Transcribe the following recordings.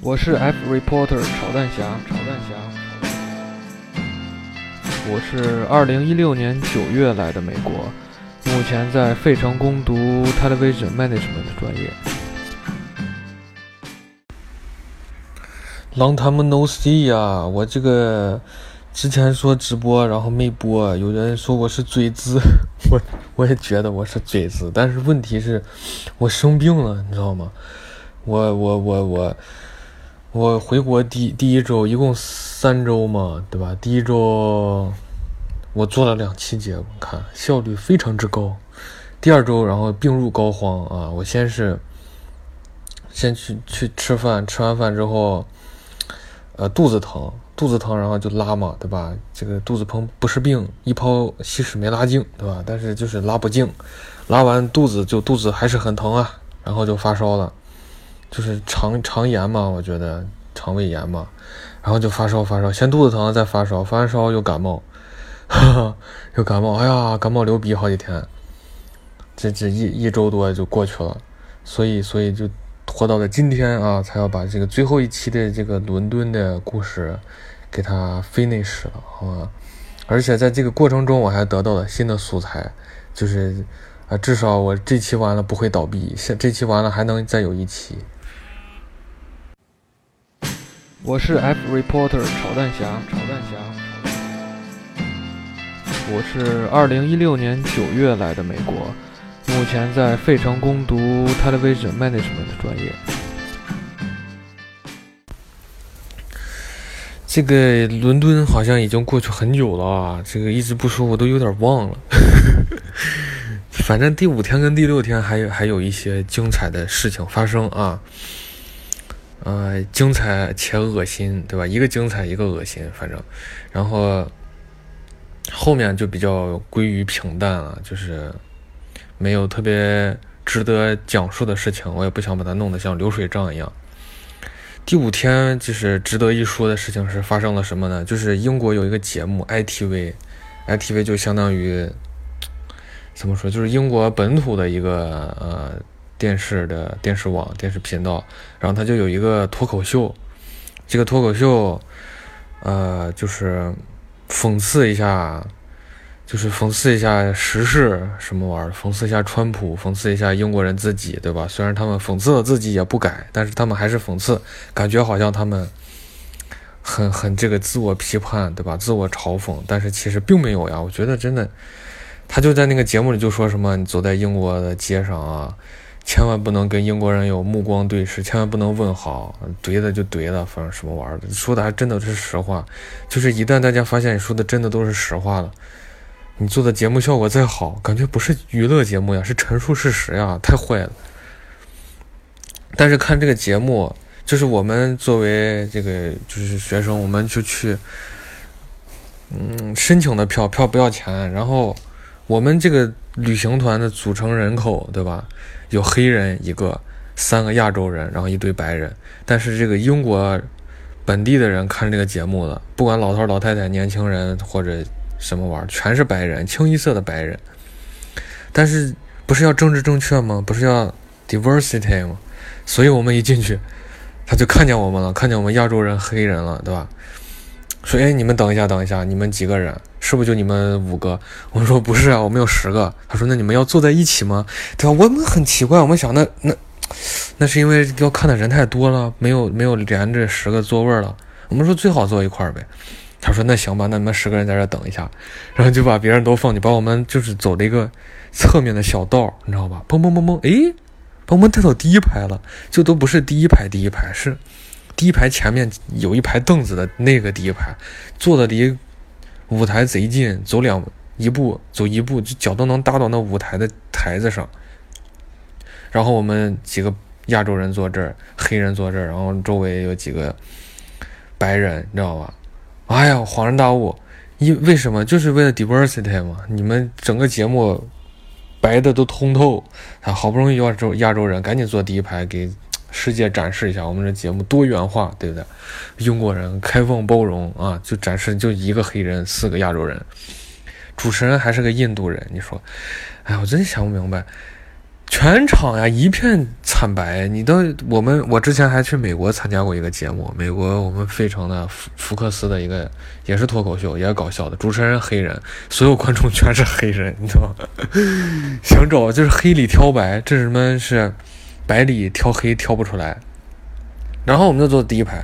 我是 F reporter 炒蛋侠，炒蛋侠。我是二零一六年九月来的美国，目前在费城攻读 television management 专业。Long time no see 呀，我这个之前说直播，然后没播，有人说我是嘴子，我我也觉得我是嘴子，但是问题是，我生病了，你知道吗？我我我。我我回国第第一周一共三周嘛，对吧？第一周我做了两期节目，看效率非常之高。第二周，然后病入膏肓啊！我先是先去去吃饭，吃完饭之后，呃，肚子疼，肚子疼，然后就拉嘛，对吧？这个肚子疼不是病，一泡稀屎没拉净，对吧？但是就是拉不净，拉完肚子就肚子还是很疼啊，然后就发烧了。就是肠肠炎嘛，我觉得肠胃炎嘛，然后就发烧发烧，先肚子疼再发烧，发完烧又感冒，又感冒，哎呀，感冒流鼻好几天，这这一一周多就过去了，所以所以就拖到了今天啊，才要把这个最后一期的这个伦敦的故事给它 finish 了，好吧？而且在这个过程中，我还得到了新的素材，就是啊，至少我这期完了不会倒闭，下这期完了还能再有一期。我是 F reporter 炒蛋侠，炒蛋侠。我是二零一六年九月来的美国，目前在费城攻读 television management 的专业。这个伦敦好像已经过去很久了啊，这个一直不说我都有点忘了。反正第五天跟第六天还有还有一些精彩的事情发生啊。呃，精彩且恶心，对吧？一个精彩，一个恶心，反正，然后后面就比较归于平淡了，就是没有特别值得讲述的事情，我也不想把它弄得像流水账一样。第五天就是值得一说的事情是发生了什么呢？就是英国有一个节目 ITV，ITV 就相当于怎么说，就是英国本土的一个呃。电视的电视网电视频道，然后他就有一个脱口秀，这个脱口秀，呃，就是讽刺一下，就是讽刺一下时事什么玩意儿，讽刺一下川普，讽刺一下英国人自己，对吧？虽然他们讽刺了自己也不改，但是他们还是讽刺，感觉好像他们很很这个自我批判，对吧？自我嘲讽，但是其实并没有呀。我觉得真的，他就在那个节目里就说什么，你走在英国的街上啊。千万不能跟英国人有目光对视，千万不能问好，怼的就怼了，反正什么玩意儿的，说的还真的是实话。就是一旦大家发现你说的真的都是实话了，你做的节目效果再好，感觉不是娱乐节目呀，是陈述事实呀，太坏了。但是看这个节目，就是我们作为这个就是学生，我们就去，嗯，申请的票，票不要钱，然后我们这个旅行团的组成人口，对吧？有黑人一个，三个亚洲人，然后一堆白人。但是这个英国本地的人看这个节目的，不管老头老太太、年轻人或者什么玩儿，全是白人，清一色的白人。但是不是要政治正确吗？不是要 diversity 吗？所以我们一进去，他就看见我们了，看见我们亚洲人、黑人了，对吧？说：“哎，你们等一下，等一下，你们几个人？是不是就你们五个？”我们说：“不是啊，我们有十个。”他说：“那你们要坐在一起吗？”对吧？我们很奇怪，我们想，那那那是因为要看的人太多了，没有没有连着十个座位了。我们说最好坐一块儿呗。他说：“那行吧，那你们十个人在这等一下。”然后就把别人都放，就把我们就是走了一个侧面的小道，你知道吧？砰砰砰砰，哎，把我们带到第一排了，就都不是第一排，第一排是。第一排前面有一排凳子的那个第一排，坐的离舞台贼近，走两一步走一步，就脚都能搭到那舞台的台子上。然后我们几个亚洲人坐这儿，黑人坐这儿，然后周围有几个白人，你知道吧？哎呀，恍然大悟，因为什么？就是为了 diversity 嘛。你们整个节目白的都通透，啊，好不容易要洲亚洲人赶紧坐第一排给。世界展示一下我们这节目多元化，对不对？英国人开放包容啊，就展示就一个黑人，四个亚洲人，主持人还是个印度人。你说，哎，我真想不明白，全场呀一片惨白。你都我们我之前还去美国参加过一个节目，美国我们费城的福福克斯的一个也是脱口秀，也搞笑的，主持人黑人，所有观众全是黑人，你知道吗？想找就是黑里挑白，这是什么是白里挑黑挑不出来。然后我们就坐第一排，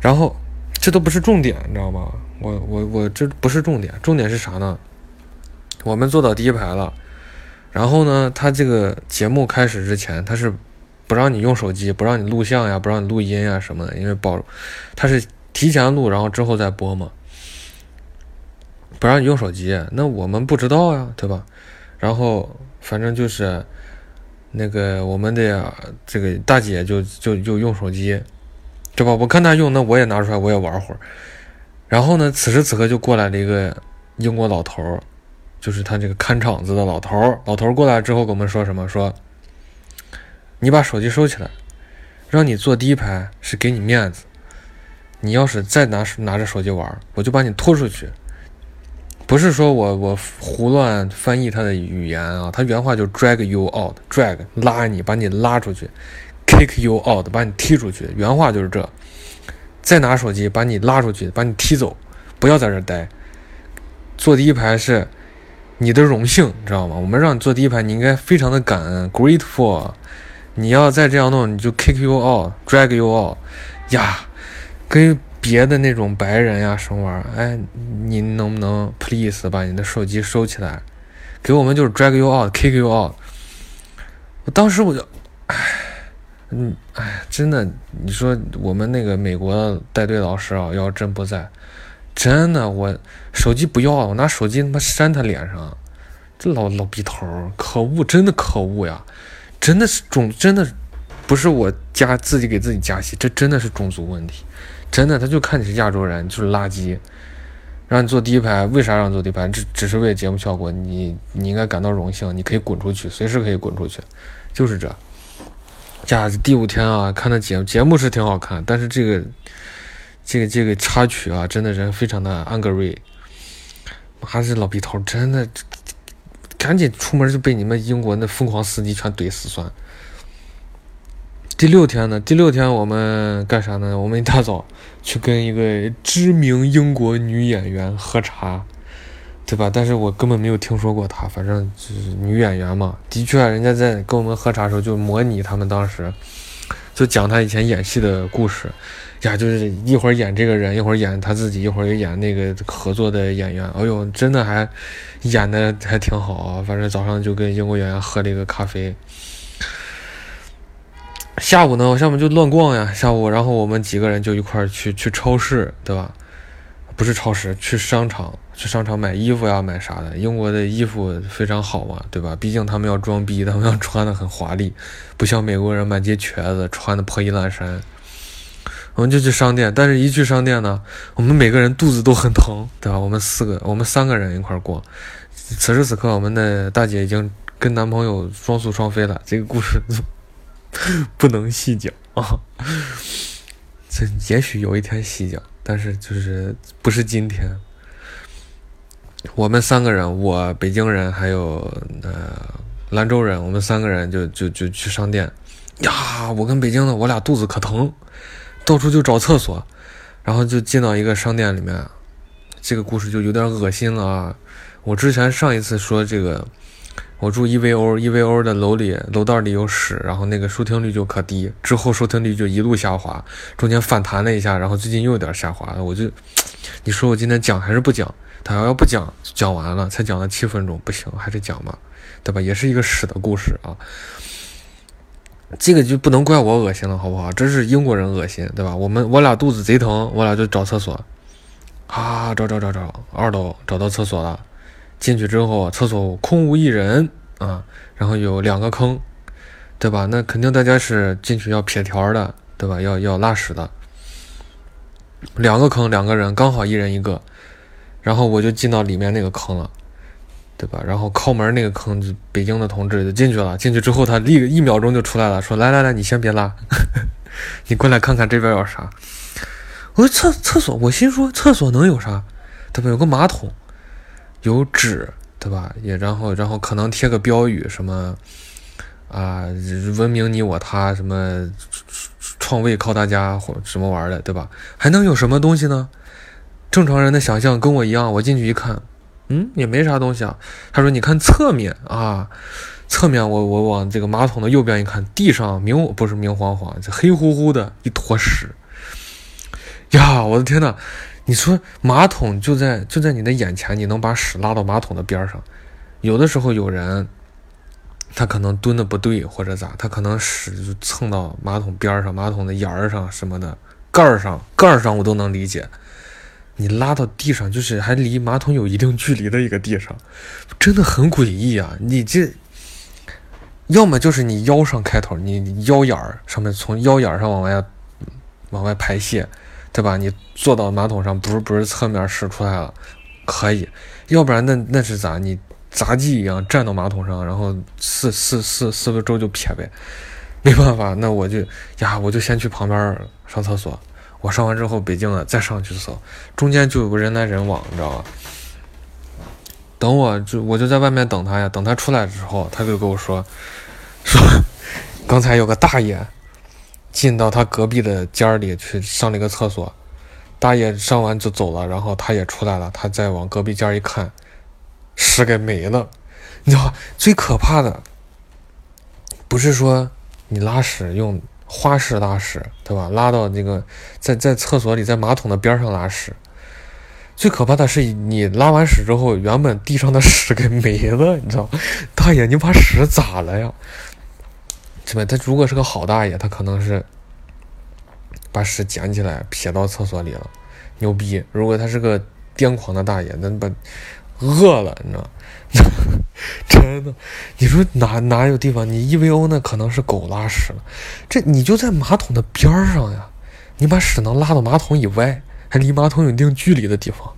然后这都不是重点，你知道吗？我我我这不是重点，重点是啥呢？我们坐到第一排了，然后呢，他这个节目开始之前，他是不让你用手机，不让你录像呀，不让你录音呀什么的，因为保他是提前录，然后之后再播嘛，不让你用手机。那我们不知道呀，对吧？然后反正就是那个我们的这个大姐就就就用手机。对吧？我看她用，那我也拿出来，我也玩会儿。然后呢，此时此刻就过来了一个英国老头儿，就是他这个看场子的老头儿。老头儿过来之后，跟我们说什么？说你把手机收起来，让你坐第一排是给你面子。你要是再拿拿着手机玩，我就把你拖出去。不是说我我胡乱翻译他的语言啊，他原话就 drag you out，drag 拉你，把你拉出去。Kick you out，把你踢出去。原话就是这。再拿手机把你拉出去，把你踢走，不要在这待。坐第一排是你的荣幸，知道吗？我们让你坐第一排，你应该非常的感恩，grateful。你要再这样弄，你就 kick you out，drag you out。呀，跟别的那种白人呀什么玩意儿？哎，你能不能 please 把你的手机收起来？给我们就是 drag you out，kick you out。我当时我就，唉。嗯，哎，真的，你说我们那个美国带队老师啊，要真不在，真的，我手机不要了，我拿手机他妈扇他脸上，这老老逼头，可恶，真的可恶呀，真的是种，真的不是我加自己给自己加戏，这真的是种族问题，真的，他就看你是亚洲人就是垃圾，让你坐第一排，为啥让你坐第一排？只只是为了节目效果，你你应该感到荣幸，你可以滚出去，随时可以滚出去，就是这。呀，第五天啊，看的节节目是挺好看，但是这个这个这个插曲啊，真的人非常的 angry。妈这老逼头，真的赶紧出门就被你们英国那疯狂司机全怼死算。第六天呢？第六天我们干啥呢？我们一大早去跟一个知名英国女演员喝茶。对吧？但是我根本没有听说过她，反正就是女演员嘛。的确，人家在跟我们喝茶的时候就模拟他们当时，就讲她以前演戏的故事，呀，就是一会儿演这个人，一会儿演他自己，一会儿又演那个合作的演员。哎呦，真的还演的还挺好啊！反正早上就跟英国演员喝了一个咖啡。下午呢，下午就乱逛呀。下午，然后我们几个人就一块儿去去超市，对吧？不是超市，去商场。去商场买衣服呀，买啥的？英国的衣服非常好嘛，对吧？毕竟他们要装逼，他们要穿的很华丽，不像美国人满街瘸子，穿的破衣烂衫。我们就去商店，但是一去商店呢，我们每个人肚子都很疼，对吧？我们四个，我们三个人一块儿逛。此时此刻，我们的大姐已经跟男朋友双宿双飞了，这个故事 不能细讲啊。这也许有一天细讲，但是就是不是今天。我们三个人，我北京人，还有呃兰州人，我们三个人就就就去商店。呀，我跟北京的，我俩肚子可疼，到处就找厕所，然后就进到一个商店里面。这个故事就有点恶心了啊！我之前上一次说这个，我住 EVO，EVO 的楼里楼道里有屎，然后那个收听率就可低，之后收听率就一路下滑，中间反弹了一下，然后最近又有点下滑了。我就，你说我今天讲还是不讲？他要要不讲，讲完了才讲了七分钟，不行，还得讲嘛，对吧？也是一个屎的故事啊。这个就不能怪我恶心了，好不好？这是英国人恶心，对吧？我们我俩肚子贼疼，我俩就找厕所，啊，找找找找，二楼找到厕所了，进去之后，厕所空无一人啊，然后有两个坑，对吧？那肯定大家是进去要撇条的，对吧？要要拉屎的，两个坑，两个人刚好一人一个。然后我就进到里面那个坑了，对吧？然后靠门那个坑，北京的同志就进去了。进去之后，他立一秒钟就出来了，说：“来来来，你先别拉，你过来看看这边有啥。”我说：“厕厕所。”我心说：“厕所能有啥？对吧？有个马桶，有纸，对吧？也然后然后可能贴个标语什么，啊，文明你我他，什么创卫靠大家或什么玩的，对吧？还能有什么东西呢？正常人的想象跟我一样，我进去一看，嗯，也没啥东西啊。他说：“你看侧面啊，侧面我我往这个马桶的右边一看，地上明不是明晃晃，这黑乎乎的一坨屎。呀，我的天呐！你说马桶就在就在你的眼前，你能把屎拉到马桶的边上？有的时候有人。”他可能蹲的不对，或者咋？他可能屎就蹭到马桶边上、马桶的沿儿上什么的，盖儿上、盖儿上我都能理解。你拉到地上，就是还离马桶有一定距离的一个地上，真的很诡异啊！你这，要么就是你腰上开头，你腰眼儿上面从腰眼儿上往外往外排泄，对吧？你坐到马桶上，不是不是侧面屎出来了，可以；要不然那那是咋？你。杂技一样站到马桶上，然后四四四四个周就撇呗，没办法，那我就呀，我就先去旁边上厕所。我上完之后，北京的再上去厕所，中间就有个人来人往，你知道吧？等我就我就在外面等他呀，等他出来之后，他就跟我说说，刚才有个大爷进到他隔壁的间里去上了一个厕所，大爷上完就走了，然后他也出来了，他再往隔壁间一看。屎给没了，你知道最可怕的不是说你拉屎用花式拉屎，对吧？拉到那个在在厕所里，在马桶的边上拉屎。最可怕的是你拉完屎之后，原本地上的屎给没了，你知道？大爷，你把屎咋了呀？他如果是个好大爷，他可能是把屎捡起来撇到厕所里了，牛逼。如果他是个癫狂的大爷，那把。饿了，你知道？真的，你说哪哪有地方？你 EVO 那可能是狗拉屎了，这你就在马桶的边上呀，你把屎能拉到马桶以外，还离马桶有一定距离的地方，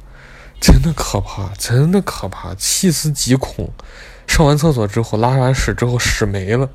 真的可怕，真的可怕，细思极恐。上完厕所之后，拉完屎之后，屎没了。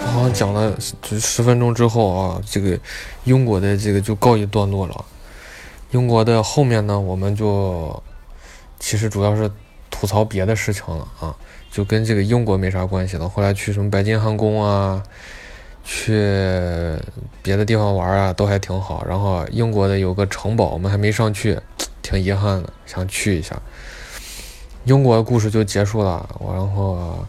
我好像讲了就十分钟之后啊，这个英国的这个就告一段落了。英国的后面呢，我们就其实主要是吐槽别的事情了啊，就跟这个英国没啥关系了。后来去什么白金汉宫啊，去别的地方玩啊，都还挺好。然后英国的有个城堡，我们还没上去。挺遗憾的，想去一下。英国的故事就结束了，然后，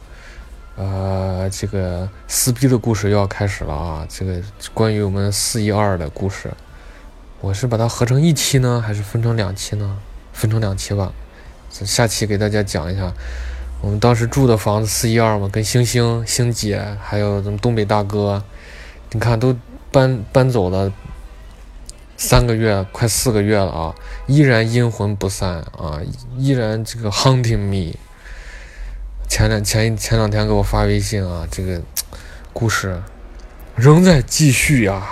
呃，这个撕逼的故事又要开始了啊！这个关于我们四一二的故事，我是把它合成一期呢，还是分成两期呢？分成两期吧，下期给大家讲一下我们当时住的房子四一二嘛，跟星星、星姐还有咱们东北大哥，你看都搬搬走了。三个月，快四个月了啊，依然阴魂不散啊，依然这个 hunting me。前两前前两天给我发微信啊，这个故事仍在继续呀。